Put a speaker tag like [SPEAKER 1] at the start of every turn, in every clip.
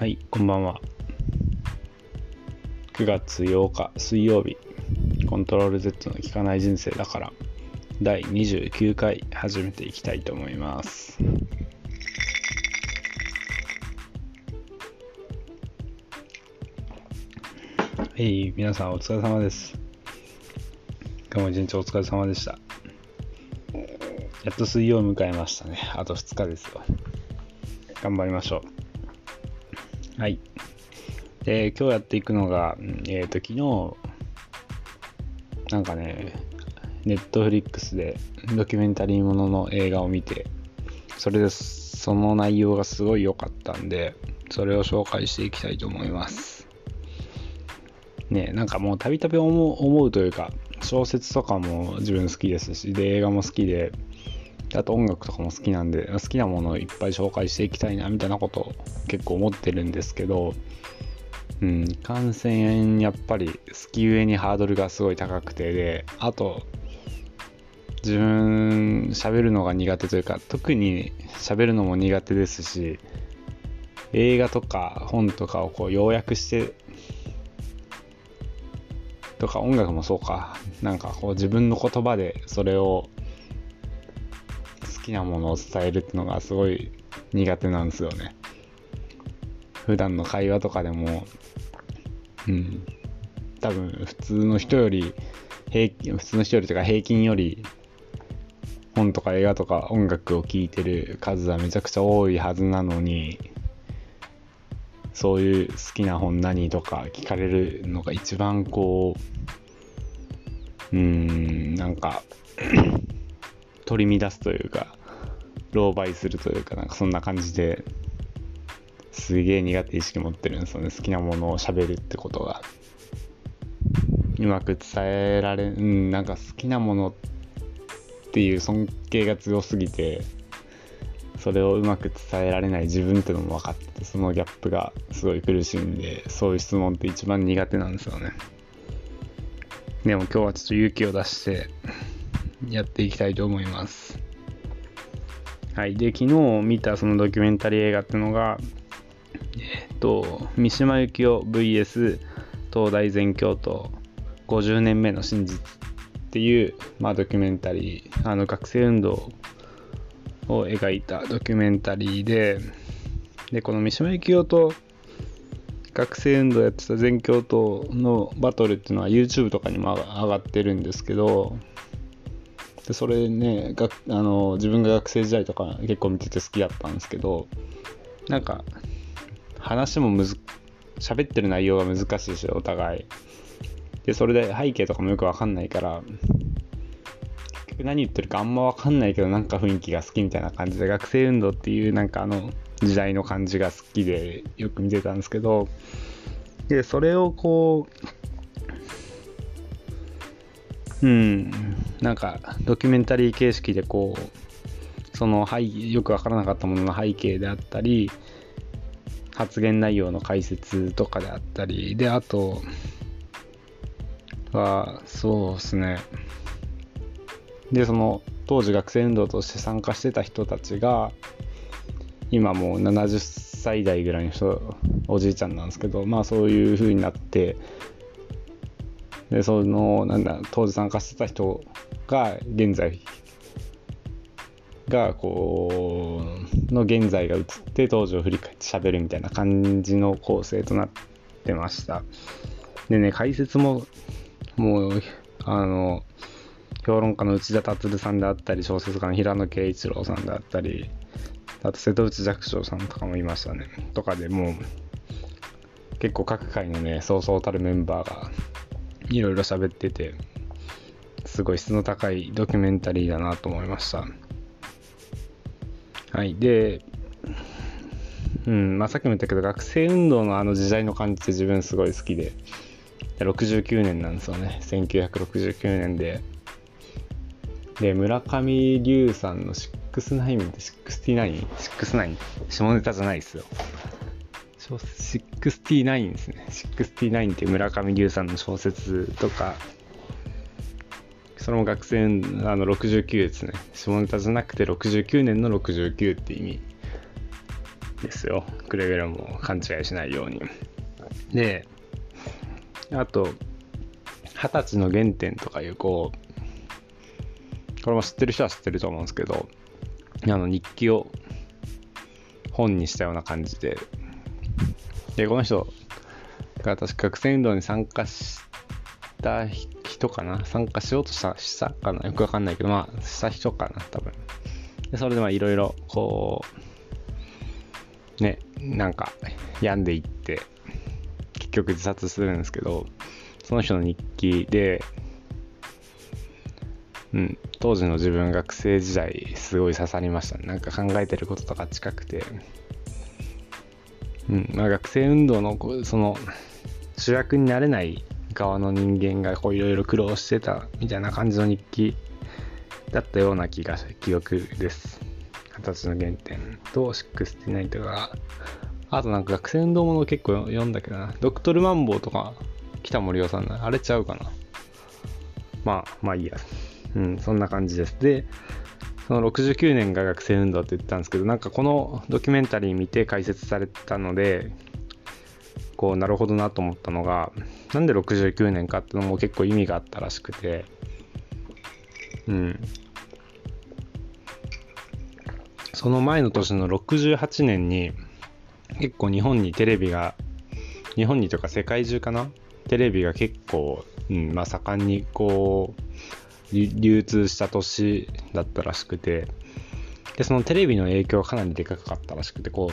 [SPEAKER 1] はい、こんばんは。9月8日水曜日、コントロール Z の効かない人生だから、第29回始めていきたいと思います。はい、皆さんお疲れ様です。今日も一日お疲れ様でした。やっと水曜を迎えましたね。あと2日ですよ。頑張りましょう。はい。で、今日やっていくのが、えっ、と、昨日、なんかね、ネットフリックスでドキュメンタリーものの映画を見て、それでその内容がすごい良かったんで、それを紹介していきたいと思います。ね、なんかもうたびたび思う思うというか、小説とかも自分好きですし、で、映画も好きで、あと音楽とかも好きなんで、好きなものをいっぱい紹介していきたいな、みたいなこと結構思ってるんですけど、うん、感染やっぱり好きゆえにハードルがすごい高くてで、あと、自分喋るのが苦手というか、特に喋るのも苦手ですし、映画とか本とかをこう要約して、とか音楽もそうか、なんかこう自分の言葉でそれを好きなものを伝えるってのがすごい苦手なんですよね。普段の会話とかでも、うん、多分普通の人より平、普通の人よりとか平均より本とか映画とか音楽を聴いてる数はめちゃくちゃ多いはずなのに、そういう好きな本何とか聞かれるのが一番こう、うーん、なんか取り乱すというか、狼狽するというか、なんかそんな感じで、すげえ苦手意識持ってるんですよね。好きなものを喋るってことが。うまく伝えられ、うん、なんか好きなものっていう尊敬が強すぎて、それをうまく伝えられない自分ってのも分かってて、そのギャップがすごい苦しいんで、そういう質問って一番苦手なんですよね。でも今日はちょっと勇気を出して、やっていきたいと思います。はい。で、昨日見たそのドキュメンタリー映画っていうのが、えっと、三島由紀夫 VS 東大全教頭50年目の真実っていう、まあ、ドキュメンタリー、あの学生運動を描いたドキュメンタリーで、で、この三島由紀夫と学生運動やってた全教頭のバトルっていうのは YouTube とかにも上がってるんですけど、でそれねがあの自分が学生時代とか結構見てて好きだったんですけどなんか話もむず喋ってる内容が難しいしお互い。でそれで背景とかもよくわかんないから結局何言ってるかあんまわかんないけどなんか雰囲気が好きみたいな感じで学生運動っていうなんかあの時代の感じが好きでよく見てたんですけどでそれをこううん。なんかドキュメンタリー形式でこうその背よくわからなかったものの背景であったり発言内容の解説とかであったりであとはそうですね。でその当時学生運動として参加してた人たちが今もう70歳代ぐらいの人おじいちゃんなんですけどまあそういう風になってでそのなんだ当時参加してた人が現在がこうの現在が映って当時を振り返って喋るみたいな感じの構成となってました。でね解説ももうあの評論家の内田達さんであったり小説家の平野啓一郎さんであったりあと瀬戸内寂聴さんとかもいましたね。とかでもう結構各界のねそうそうたるメンバーがいろいろ喋っててすごい質の高いドキュメンタリーだなと思いました。はいでうんまあさっきも言ったけど学生運動のあの時代の感じって自分すごい好きで69年なんですよね。1969年で。で村上龍さんの69って69 69下ネタじゃないですよ。69ですね。69っていう村上龍さんの小説とか、それも学生、あの69ですね。下ネタじゃなくて69年の69って意味ですよくれぐれも勘違いしないようにであと二十歳の原点とかいうこうこれも知ってる人は知ってると思うんですけどあの日記を本にしたような感じででこの人が確か学生運動に参加した人かな。参加しようとしたしたかな。よくわかんないけどまあした人かな多分。でそれでまあいろいろこうねなんか病んでいって結局自殺するんですけどその人の日記でうん、当時の自分学生時代すごい刺さりましたね。なんか考えてることとか近くて。うんまあ、学生運動のその主役になれない側の人間がいろいろ苦労してたみたいな感じの日記だったような気が記憶です。形の原点と69とかあとなんか学生運動もの結構読んだけどな。ドクトルマンボウとか北森夫さんのあれちゃうかな。まあまあいいや。うん、そんな感じです。で、その69年が学生運動って言ったんですけど、なんかこのドキュメンタリー見て解説されたので、こう、なるほどなと思ったのが、なんで69年かっていうのも結構意味があったらしくて、うん。その前の年の68年に、結構日本にテレビが、日本にというか世界中かな？テレビが結構、うん、まあ盛んにこう、流通した年だったらしくて、で、そのテレビの影響がかなりでかかったらしくて、こ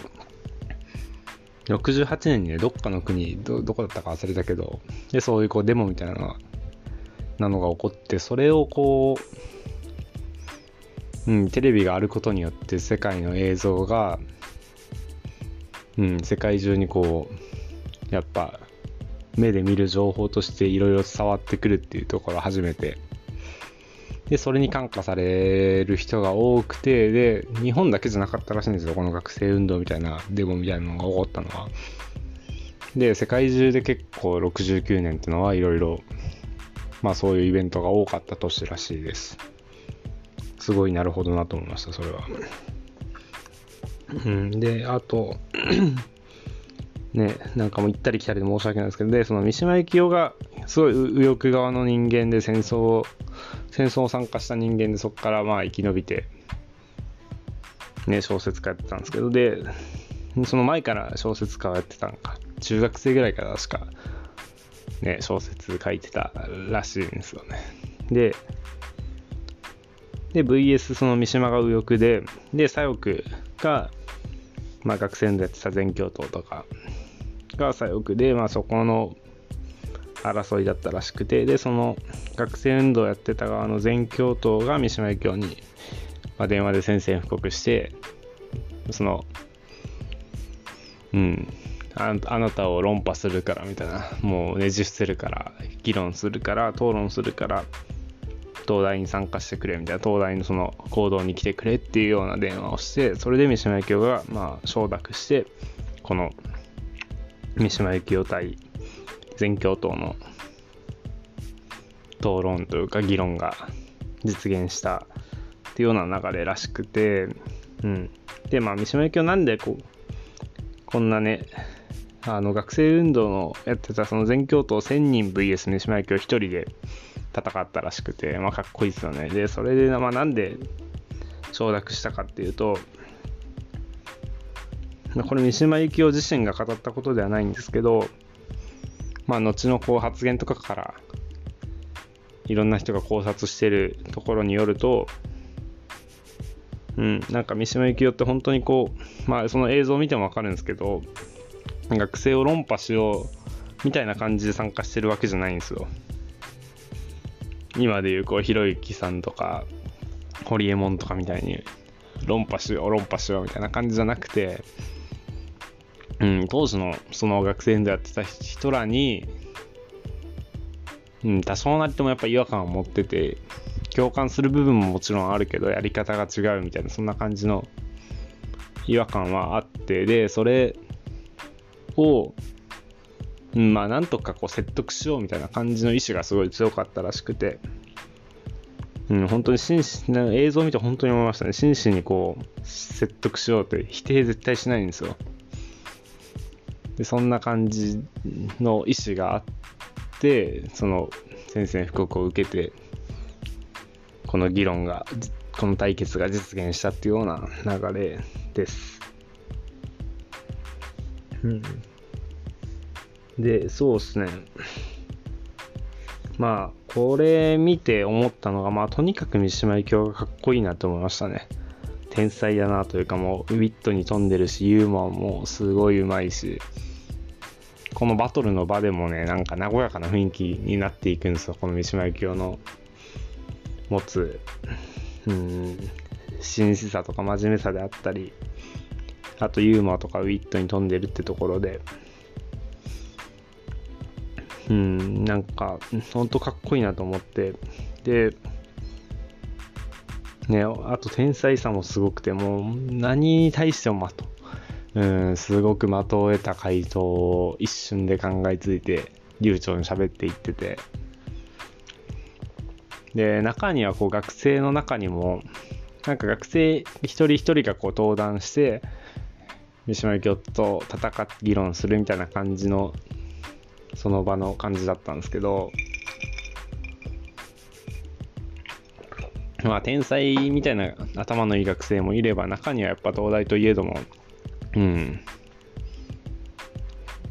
[SPEAKER 1] う、68年にね、どっかの国、ど、どこだったか忘れたけど、で、そういうこうデモみたいななのが起こって、それをこう、うん、テレビがあることによって世界の映像が、うん、世界中にこう、やっぱ、目で見る情報としていろいろ伝わってくるっていうところを初めてで、それに感化される人が多くて、で、日本だけじゃなかったらしいんですよ。この学生運動みたいな、デモみたいなのが起こったのは。で、世界中で結構69年っていうのはいろいろ、まあそういうイベントが多かった年らしいです。すごいなるほどなと思いました、それは。うん、で、あとね、なんかも行ったり来たりで申し訳ないですけど、で、その三島由紀夫がすごい右翼側の人間で戦争を戦争を参加した人間でそこからまあ生き延びて、ね、小説家やってたんですけど、で、その前から小説家をやってたんか、中学生ぐらいから確か、ね、小説書いてたらしいんですよね。で、で、VS その三島が右翼で、で、左翼が、まあ学生でやってた全教頭とかが左翼で、まあそこの争いだったらしくて、で、その学生運動をやってた側の全教頭が三島由紀夫に、まあ、電話で宣戦布告して、その、うん、ああなたを論破するからみたいな、もうねじ伏せるから、議論するから、討論するから、東大に参加してくれみたいな、東大のその行動に来てくれっていうような電話をして、それで三島由紀夫が、まあ、承諾して、この三島由紀夫対全教頭の討論というか議論が実現したっていうような流れらしくて、うん。で、まあ、三島由紀夫なんでこう、こんなね、あの学生運動のやってたその全教頭1000人 VS 三島由紀夫1人で戦ったらしくて、まあ、かっこいいですよね。で、それで、まあ、なんで承諾したかっていうと、これ三島由紀夫自身が語ったことではないんですけど、まあ、後のこう発言とかからいろんな人が考察してるところによると、うん、なんか三島由紀夫って本当にこう、まあ、その映像を見てもわかるんですけど、学生を論破しようみたいな感じで参加してるわけじゃないんですよ。今でいうこう、ひろゆきさんとか、ホリエモンとかみたいに、論破しよう、論破しようみたいな感じじゃなくて、うん、当時のその学生でやってた人らに、うん、多少なりともやっぱ違和感を持ってて、共感する部分ももちろんあるけど、やり方が違うみたいな、そんな感じの違和感はあって、で、それを、うん、まあ、なんとかこう説得しようみたいな感じの意志がすごい強かったらしくて、うん、本当に真摯映像を見て本当に思いましたね。真摯にこう、説得しようって否定絶対しないんですよ。で、そんな感じの意思があって、その宣戦布告を受けて、この議論が、この対決が実現したっていうような流れです。うん。で、そうですね。まあ、これ見て思ったのが、まあ、とにかく三島由紀夫がかっこいいなと思いましたね。天才だなというか、もう、ウィットに富んでるし、ユーモアもすごいうまいし、このバトルの場でもね、なんか和やかな雰囲気になっていくんですよ、この三島由紀夫の持つ、うん、真摯さとか真面目さであったり、あとユーモアとかウィットに富んでるってところで、うん、なんか、ほんとかっこいいなと思って、で、ね、あと天才さもすごくて、もう何に対しても的。うん、すごく的を得た回答を一瞬で考えついて、流暢に喋っていってて。で、中にはこう学生の中にも、なんか学生一人一人がこう登壇して、三島由紀夫と戦って議論するみたいな感じのその場の感じだったんですけど、まあ、天才みたいな頭のいい学生もいれば、中にはやっぱ東大といえども、うん、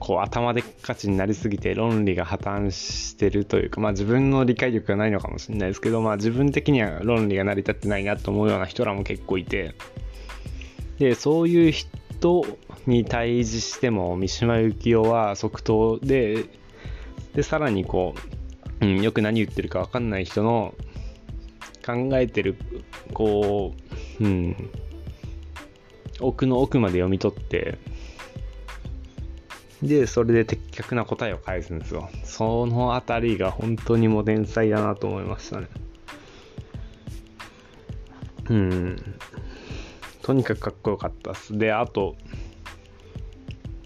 [SPEAKER 1] こう頭でっかちになりすぎて論理が破綻してるというか、まあ自分の理解力がないのかもしれないですけど、まあ自分的には論理が成り立ってないなと思うような人らも結構いて、で、そういう人に対峙しても三島由紀夫は即答ででさらにこう、うん、よく何言ってるか分かんない人の考えてるこう、うん、奥の奥まで読み取ってでそれで的確な答えを返すんですよ。そのあたりが本当にもう天才だなと思いましたね。うん。とにかくかっこよかったっす。であと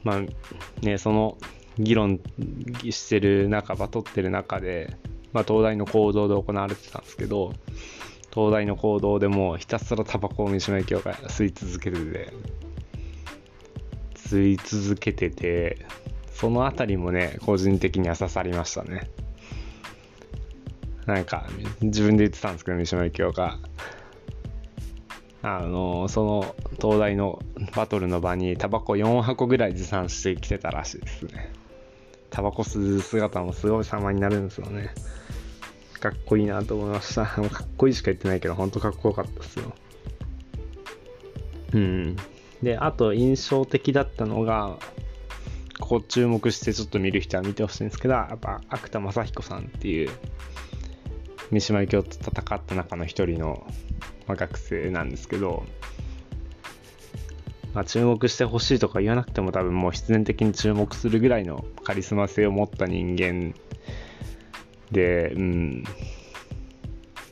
[SPEAKER 1] まあね、その議論してる中、バトってる中で、まあ、東大の行動で行われてたんですけど、東大の行動でもひたすらタバコを三島由紀夫が吸い続けてて、吸い続けてて、そのあたりもね、個人的には刺さりましたね。なんか、自分で言ってたんですけど、三島由紀夫が、あのその東大のバトルの場にタバコ4箱ぐらい持参してきてたらしいですね。タバコ吸う姿もすごい様になるんですよね。かっこいいなと思いました。かっこいいしか言ってないけどほんとかっこよかったですよ。うん。であと印象的だったのがここ注目してちょっと見る人は見てほしいんですけどやっぱ芥田正彦さんっていう三島由紀夫と戦った中の一人のま、学生なんですけど、まあ、注目してほしいとか言わなくても多分もう必然的に注目するぐらいのカリスマ性を持った人間で、うん、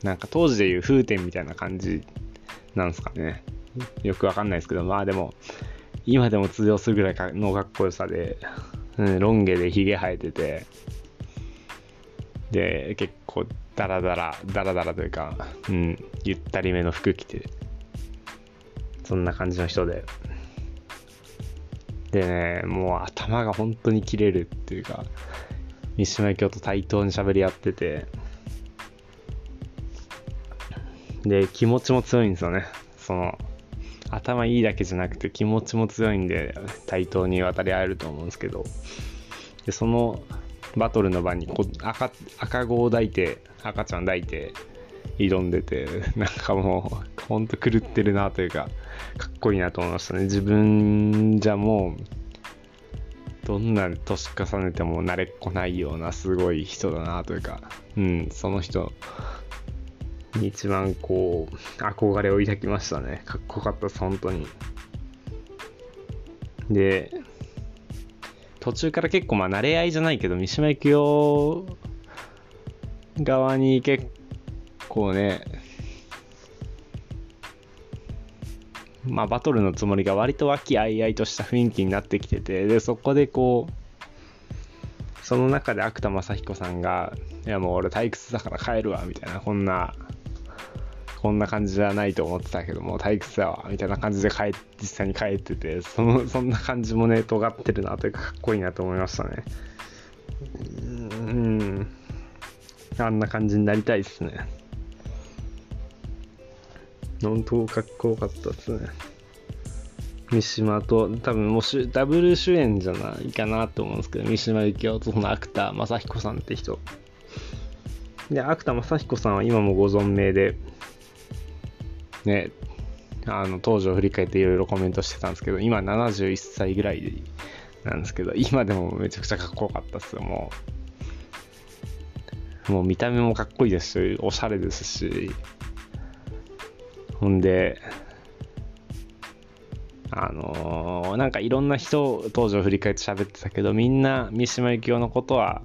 [SPEAKER 1] なんか当時でいう風天みたいな感じなんですかね。よくわかんないですけど、まあでも、今でも通用するぐらいのかっこよさで、うん、ロン毛でヒゲ生えてて、で、結構ダラダラ、ダラダラというか、うん、ゆったりめの服着て、そんな感じの人で。でね、もう頭が本当に切れるっていうか、三島由紀夫と対等に喋り合ってて、で、気持ちも強いんですよね。その、頭いいだけじゃなくて気持ちも強いんで、対等に渡り合えると思うんですけど、で、そのバトルの場にこ赤赤子を抱いて赤ちゃん抱いて挑んでて なんかもうほんと狂ってるなというかかっこいいなと思いましたね。自分じゃもうどんな年重ねても慣れっこないようなすごい人だなというかうんその人に一番こう憧れを抱きましたね。かっこよかったです本当に。で途中から結構まあ慣れ合いじゃないけど三島由紀夫側に結構ねまあバトルのつもりが割と和気あいあいとした雰囲気になってきててでそこでこうその中で芥田正彦さんが「いやもう俺退屈だから帰るわ」みたいなこんなこんな感じじゃないと思ってたけども退屈だわみたいな感じで帰実際に帰っててそのそんな感じもね尖ってるなというかかっこいいなと思いましたね。うん。あんな感じになりたいですね。本当かっこよかったですね。三島と多分もうダブル主演じゃないかなと思うんですけど三島由紀夫とその芥正彦さんって人。で芥正彦さんは今もご存命でねあの当時を振り返っていろいろコメントしてたんですけど今71歳ぐらいなんですけど今でもめちゃくちゃかっこよかったっすよもう。もう見た目もかっこいいですしおしゃれですし。ほんであのー、なんかいろんな人当時を振り返って喋ってたけどみんな三島由紀夫のことは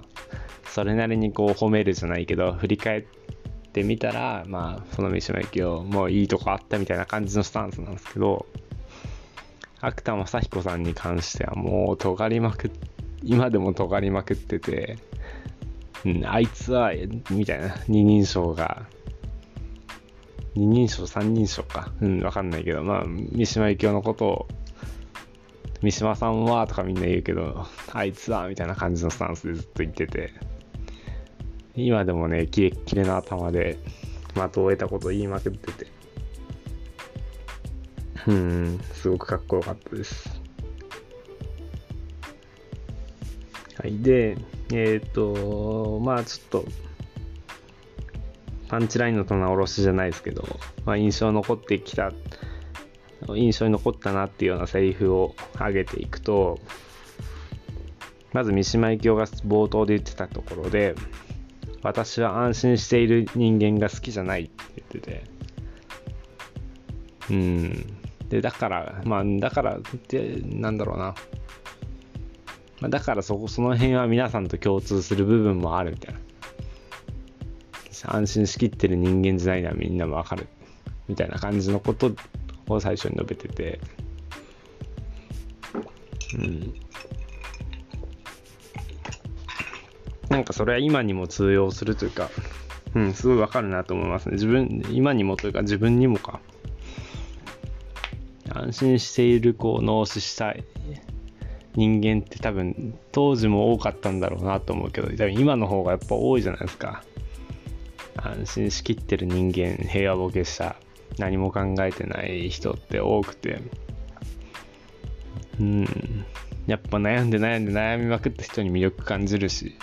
[SPEAKER 1] それなりにこう褒めるじゃないけど振り返ってみたらまあその三島由紀夫もういいとこあったみたいな感じのスタンスなんですけど芥田正彦さんに関してはもう尖りまくっ今でも尖りまくってて、うん、あいつはみたいな二人称が二人称、三人称か。うん、わかんないけど、まあ、三島由紀夫のことを、三島さんはとかみんな言うけど、あいつはみたいな感じのスタンスでずっと言ってて、今でもね、キレッキレな頭で、的を得たことを言いまくってて、うん、すごくかっこよかったです。はい、で、えっ、ー、と、まあちょっと、パンチラインの棚卸しじゃないですけど、まあ、印象残ってきた印象に残ったなっていうようなセリフを上げていくとまず三島由紀夫が冒頭で言ってたところで私は安心している人間が好きじゃないって言っててうん。でだからまあだからってなんだろうな。だからそこその辺は皆さんと共通する部分もあるみたいな。安心しきってる人間じゃないのはみんなもわかる。みたいな感じのことを最初に述べてて。うん。なんかそれは今にも通用するというかうんすごいわかるなと思いますね。自分今にもというか自分にもか。安心しているこう脳死したい人間って多分当時も多かったんだろうなと思うけど多分今の方がやっぱ多いじゃないですか。安心しきってる人間平和ボケした何も考えてない人って多くて。うん。やっぱ悩んで悩んで悩みまくった人に魅力感じるし。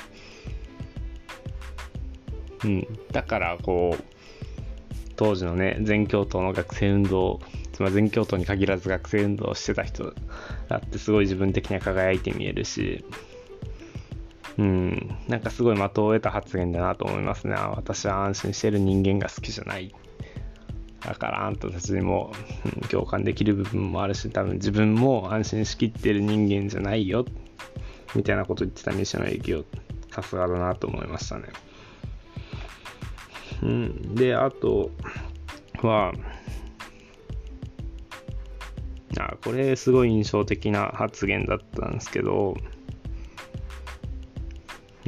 [SPEAKER 1] うん。だからこう当時のね全教頭の学生運動つまり全教頭に限らず学生運動してた人だってすごい自分的には輝いて見えるし。うん、なんかすごい的を得た発言だなと思いますね。私は安心してる人間が好きじゃない。だからあんたたちにも、うん、共感できる部分もあるし、多分自分も安心しきってる人間じゃないよ。みたいなこと言ってた三島由紀夫、さすがだなと思いましたね。うん、で、あとは、あこれすごい印象的な発言だったんですけど、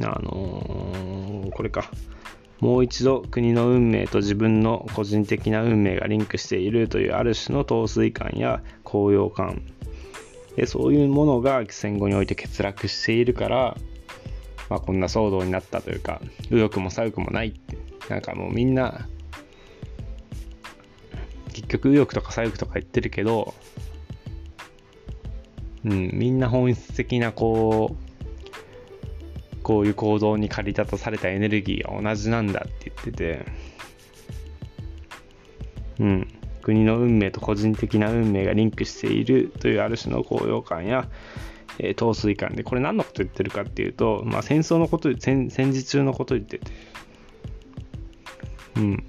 [SPEAKER 1] あのー、これか。もう一度国の運命と自分の個人的な運命がリンクしているというある種の陶酔感や高揚感でそういうものが戦後において欠落しているから、まあ、こんな騒動になったというか右翼も左翼もないってなんかもうみんな結局右翼とか左翼とか言ってるけど、うん、みんな本質的なこうこういう行動に駆り立たされたエネルギーが同じなんだって言ってて、うん、国の運命と個人的な運命がリンクしているというある種の高揚感や、えー、陶酔感で、これ何のこと言ってるかっていうと、まあ、戦争のこと戦、戦時中のこと言ってて、うん。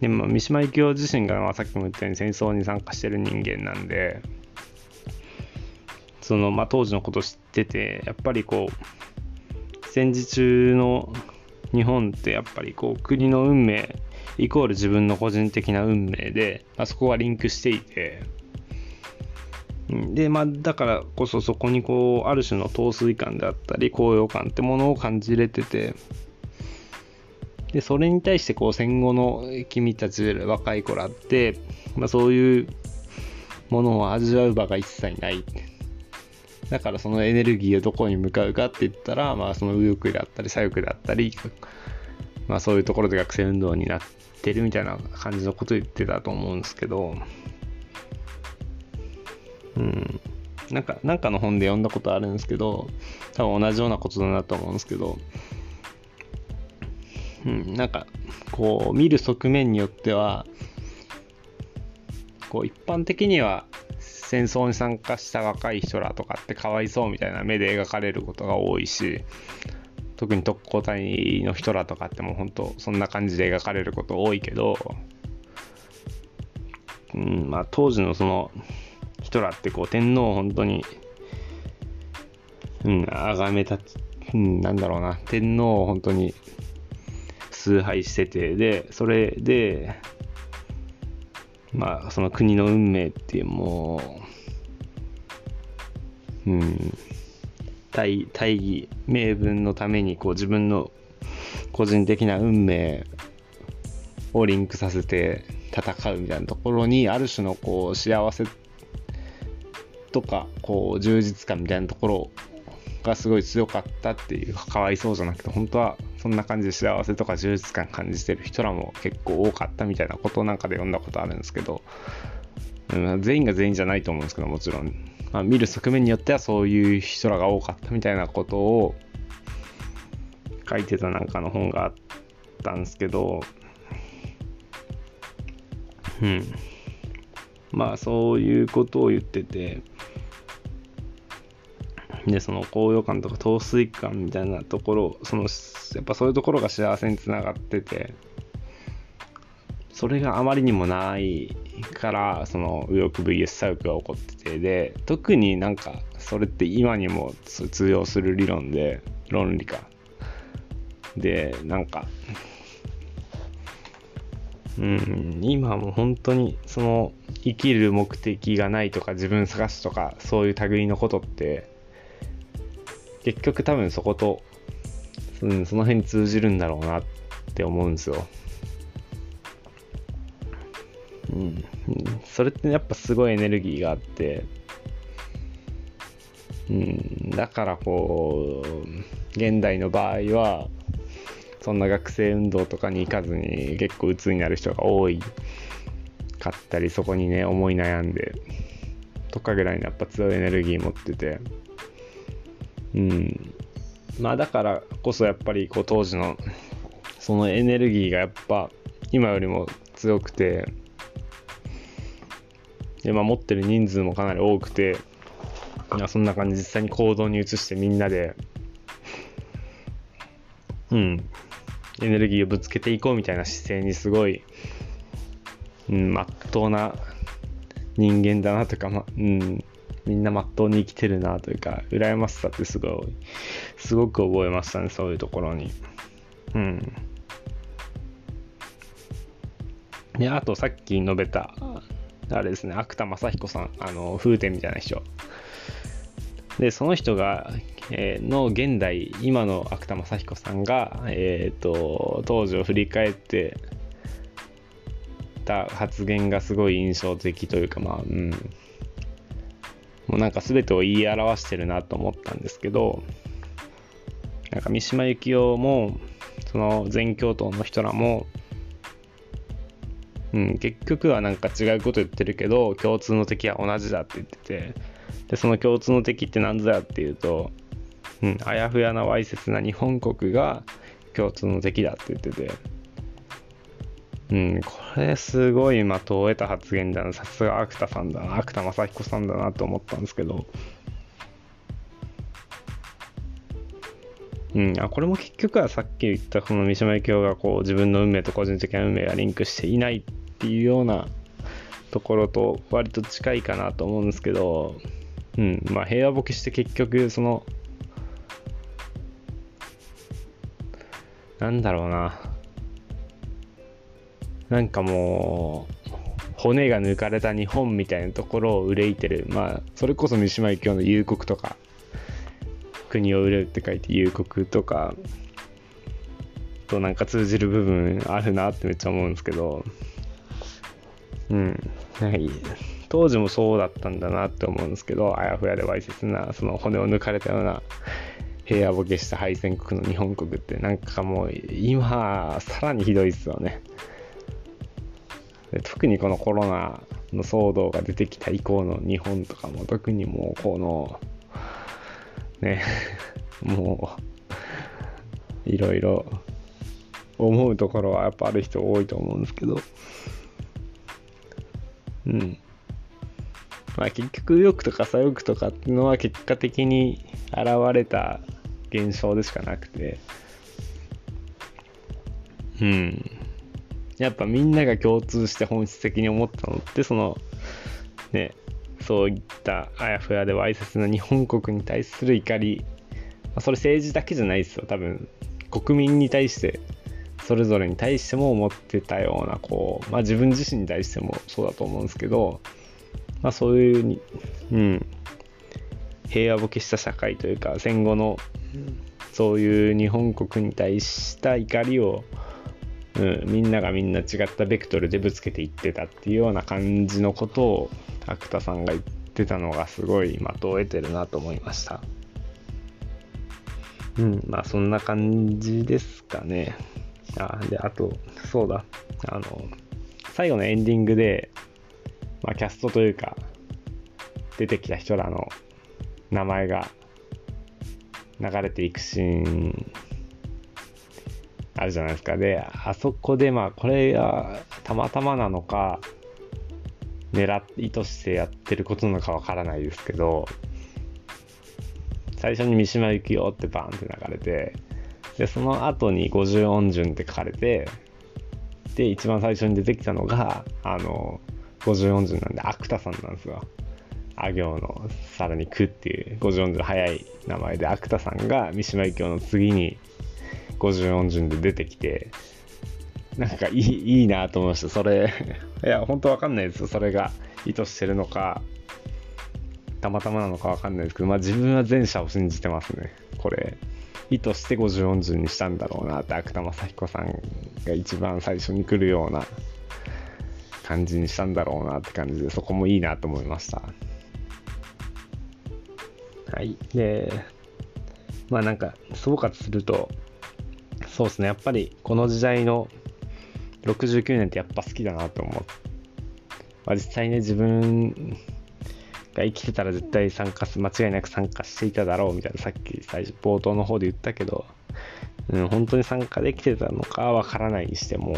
[SPEAKER 1] でも、三島由紀夫自身が、まあ、さっきも言ったように戦争に参加してる人間なんで、その、まあ、当時のこと知ってて、やっぱりこう、戦時中の日本ってやっぱりこう国の運命イコール自分の個人的な運命で、まあ、そこはリンクしていてでまあだからこそそこにこうある種の陶酔感であったり高揚感ってものを感じれてて
[SPEAKER 2] で、それに対してこう戦後の君たち若い子らって、まあ、そういうものを味わう場が一切ない。だからそのエネルギーをどこに向かうかって言ったら、まあその右翼であったり左翼であったり、まあそういうところで学生運動になってるみたいな感じのこと言ってたと思うんですけど、うん。なんか、なんかの本で読んだことあるんですけど、多分同じようなことだなと思うんですけど、うん、なんか、こう、見る側面によっては、こう、一般的には戦争に参加した若い人らとかってかわいそうみたいな目で描かれることが多いし、特に特攻隊の人らとかってもう本当そんな感じで描かれること多いけど、うんまあ、当時のその人らってこう天皇を本当に、うん、崇めた、うん、なんだろうな、天皇を本当に崇拝してて、で、それで、まあ、その国の運命っていうもう、うん、大大義名分のためにこう自分の個人的な運命をリンクさせて戦うみたいなところにある種のこう幸せとかこう充実感みたいなところをがすごい強かったっていうかわいそうじゃなくて本当はそんな感じで幸せとか充実感感じてる人らも結構多かったみたいなことなんかで読んだことあるんですけど、うん、全員が全員じゃないと思うんですけどもちろん、まあ、見る側面によってはそういう人らが多かったみたいなことを書いてたなんかの本があったんですけどうん。まあそういうことを言っててで、その高揚感とか陶酔感みたいなところ、その、やっぱそういうところが幸せにつながってて、それがあまりにもないから、その右翼 VS 左翼が起こってて、で、特になんか、それって今にも通用する理論で、論理か。で、なんか、うん、今も本当にその生きる目的がないとか自分探すとかそういう類のことって結局多分そこと、うん、その辺通じるんだろうなって思うんですよ。うん。それってやっぱすごいエネルギーがあって、うん、だからこう、現代の場合は、そんな学生運動とかに行かずに結構鬱になる人が多いかったり、そこにね、思い悩んで、とかぐらいのやっぱ強いエネルギー持ってて、うん。まあだからこそやっぱりこう当時の そのエネルギーがやっぱ今よりも強くて、でまあ、持ってる人数もかなり多くて、そんな感じ実際に行動に移してみんなで、うん、エネルギーをぶつけていこうみたいな姿勢にすごい、うん、まっとうな人間だなとか、まあ、うん、みんなまっとうに生きてるなというか、羨ましさってすごい、すごく覚えましたね、そういうところに。うん。で、あとさっき述べた、あれですね、芥田正彦さん、あの、風天みたいな人。で、その人が、えー、の現代、今の芥田正彦さんが、えっ、ー、と、当時を振り返ってた発言がすごい印象的というか、まあ、うん、もうなんか全てを言い表してるなと思ったんですけど、なんか三島由紀夫も、その全教頭の人らも、うん、結局はなんか違うこと言ってるけど、共通の敵は同じだって言ってて、で、その共通の敵って何ぞやっていうと、うん、あやふやなわいせつな日本国が共通の敵だって言ってて、うん、これすごい的を得た発言だな。さすが芥田さんだな。芥田正彦さんだなと思ったんですけど。うん、あこれも結局はさっき言ったこの三島由紀夫がこう自分の運命と個人的な運命がリンクしていないっていうようなところと割と近いかなと思うんですけど、うん、まあ平和ボケして結局そのなんだろうななんかもう、骨が抜かれた日本みたいなところを憂いてる。まあ、それこそ三島由紀夫の幽国とか、国を憂うって書いて幽国とか、となんか通じる部分あるなってめっちゃ思うんですけど、うん。ない当時もそうだったんだなって思うんですけど、あやふやでわいせつな、その骨を抜かれたような平野ボケした敗戦国の日本国ってなんかもう今さらにひどいですよね。特にこのコロナの騒動が出てきた以降の日本とかも特にもうこのね もういろいろ思うところはやっぱある人多いと思うんですけど。うん。まあ結局右翼とか左翼とかっていうのは結果的に現れた現象でしかなくて。うん。やっぱみんなが共通して本質的に思ったのってそのねそういったあやふやでわいせつな日本国に対する怒り、まあ、それ政治だけじゃないですよ。多分国民に対してそれぞれに対しても思ってたようなこう、まあ、自分自身に対してもそうだと思うんですけど、まあ、そういうに、うん、平和ボケした社会というか戦後のそういう日本国に対した怒りをうん、みんながみんな違ったベクトルでぶつけていってたっていうような感じのことを芥田さんが言ってたのがすごい的を得てるなと思いました。うん。まあそんな感じですかね。あであとそうだ。あの最後のエンディングで、まあ、キャストというか出てきた人らの名前が流れていくシーンあるじゃないですか。で、あそこで、まあ、これがたまたまなのか、狙って意図してやってることなのかわからないですけど、最初に三島由紀夫ってバーンって流れて、で、その後に50音順って書かれて、で、一番最初に出てきたのが、あの、50音順なんで、芥田さんなんですよ。あ行のさらに「く」っていう50音順早い名前で芥田さんが三島由紀夫の次に50音順で出てきて、なんかいいいいなと思いました。それ、いや、本当わかんないです。それが意図してるのか、たまたまなのかわかんないですけど、まあ自分は前者を信じてますね。これ、意図して50音順にしたんだろうなって、芥田正彦さんが一番最初に来るような感じにしたんだろうなって感じで、そこもいいなと思いました。はい。で、まあなんか、総括すると、そうですね、やっぱりこの時代の69年ってやっぱ好きだなと思う。まあ、実際ね、自分が生きてたら絶対参加す、間違いなく参加していただろうみたいな、さっき最初冒頭の方で言ったけど、うん、本当に参加できてたのかわからないにしても、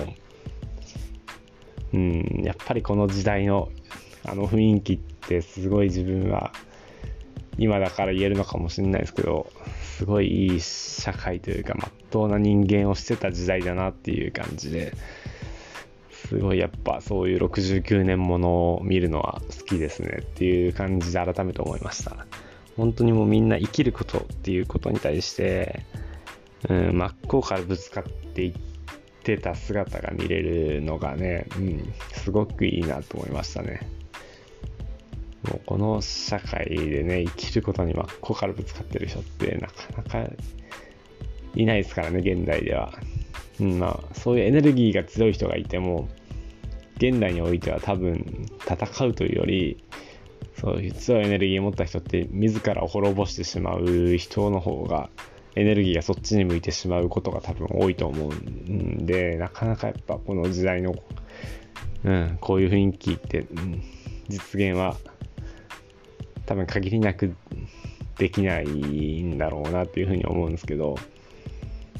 [SPEAKER 2] うん、やっぱりこの時代のあの雰囲気ってすごい自分は今だから言えるのかもしれないですけど、すごいいい社会というか、まっとうな人間をしてた時代だなっていう感じで、すごいやっぱそういう69年ものを見るのは好きですねっていう感じで改めて思いました。本当にもうみんな生きることっていうことに対して、うん、真っ向からぶつかっていってた姿が見れるのがね、うん、すごくいいなと思いましたね。もうこの社会でね、生きることに真っ向からぶつかってる人ってなかなかいないですからね、現代では。うん、まあ、そういうエネルギーが強い人がいても、現代においては多分戦うというより、そういう強いエネルギーを持った人って自らを滅ぼしてしまう人の方がエネルギーがそっちに向いてしまうことが多分多いと思うんでなかなかやっぱこの時代の、うん、こういう雰囲気って、うん、実現は多分限りなくできないんだろうなっていうふうに思うんですけど、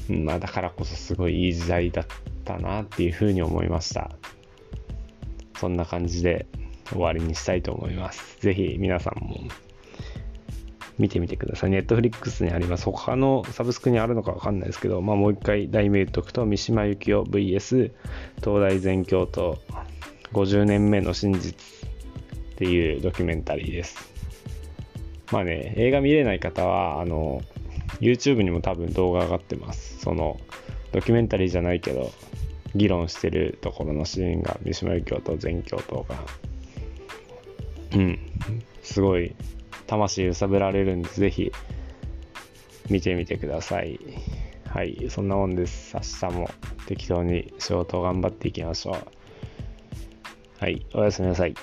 [SPEAKER 2] まあだからこそすごいいい時代だったなっていうふうに思いました。そんな感じで終わりにしたいと思います。ぜひ皆さんも見てみてください。ネットフリックスにあります。他のサブスクにあるのかわかんないですけど、まあ、もう一回題名言っとくと、三島由紀夫 VS 東大全教と50年目の真実っていうドキュメンタリーです。まあね、映画見れない方は、あの、YouTube にも多分動画上がってます。その、ドキュメンタリーじゃないけど、議論してるところのシーンが、三島由紀夫と全教頭が、うん、すごい、魂揺さぶられるんで、ぜひ、見てみてください。はい、そんなもんです。明日も適当に仕事を頑張っていきましょう。はい、おやすみなさい。